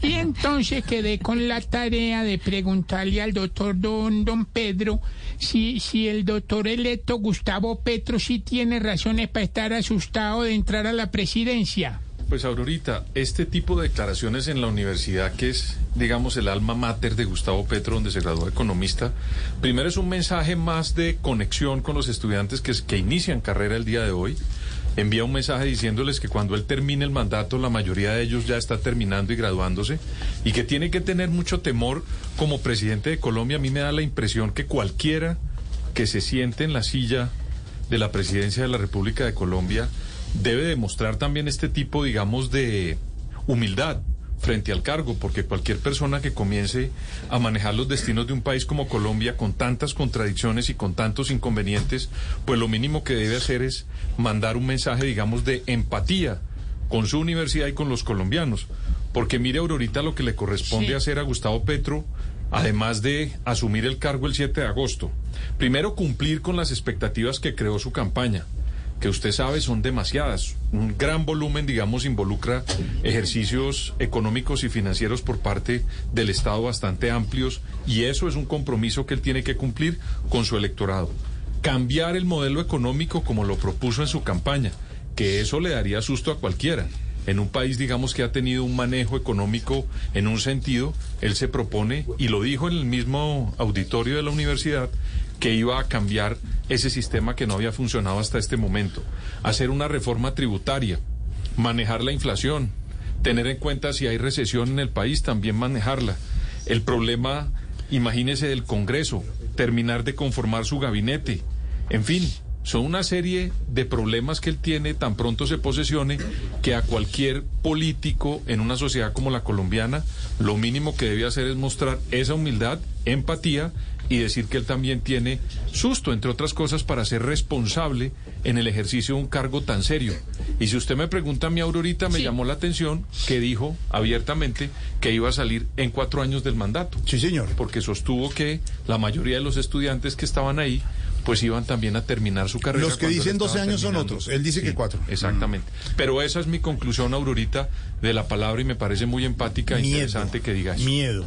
Y entonces quedé con la tarea de preguntarle al doctor don, don Pedro si, si el doctor electo Gustavo Petro sí tiene razones para estar asustado de entrar a la presidencia. Pues Aurorita, este tipo de declaraciones en la universidad, que es, digamos, el alma mater de Gustavo Petro, donde se graduó economista, primero es un mensaje más de conexión con los estudiantes que, que inician carrera el día de hoy envía un mensaje diciéndoles que cuando él termine el mandato, la mayoría de ellos ya está terminando y graduándose, y que tiene que tener mucho temor como presidente de Colombia. A mí me da la impresión que cualquiera que se siente en la silla de la presidencia de la República de Colombia debe demostrar también este tipo, digamos, de humildad frente al cargo, porque cualquier persona que comience a manejar los destinos de un país como Colombia con tantas contradicciones y con tantos inconvenientes, pues lo mínimo que debe hacer es mandar un mensaje, digamos, de empatía con su universidad y con los colombianos. Porque mire, Aurorita, lo que le corresponde hacer a Gustavo Petro, además de asumir el cargo el 7 de agosto. Primero, cumplir con las expectativas que creó su campaña que usted sabe son demasiadas. Un gran volumen, digamos, involucra ejercicios económicos y financieros por parte del Estado bastante amplios y eso es un compromiso que él tiene que cumplir con su electorado. Cambiar el modelo económico como lo propuso en su campaña, que eso le daría susto a cualquiera. En un país, digamos, que ha tenido un manejo económico en un sentido, él se propone, y lo dijo en el mismo auditorio de la universidad, que iba a cambiar ese sistema que no había funcionado hasta este momento, hacer una reforma tributaria, manejar la inflación, tener en cuenta si hay recesión en el país, también manejarla. El problema, imagínese, del Congreso, terminar de conformar su gabinete, en fin. Son una serie de problemas que él tiene tan pronto se posesione que a cualquier político en una sociedad como la colombiana lo mínimo que debe hacer es mostrar esa humildad, empatía y decir que él también tiene susto, entre otras cosas, para ser responsable en el ejercicio de un cargo tan serio. Y si usted me pregunta a mi Aurorita, me llamó la atención que dijo abiertamente que iba a salir en cuatro años del mandato. Sí, señor. Porque sostuvo que la mayoría de los estudiantes que estaban ahí pues iban también a terminar su carrera. Los que dicen 12 años son otros, él dice que cuatro. Exactamente. Pero esa es mi conclusión, Aurorita, de la palabra y me parece muy empática e interesante que diga eso. Miedo.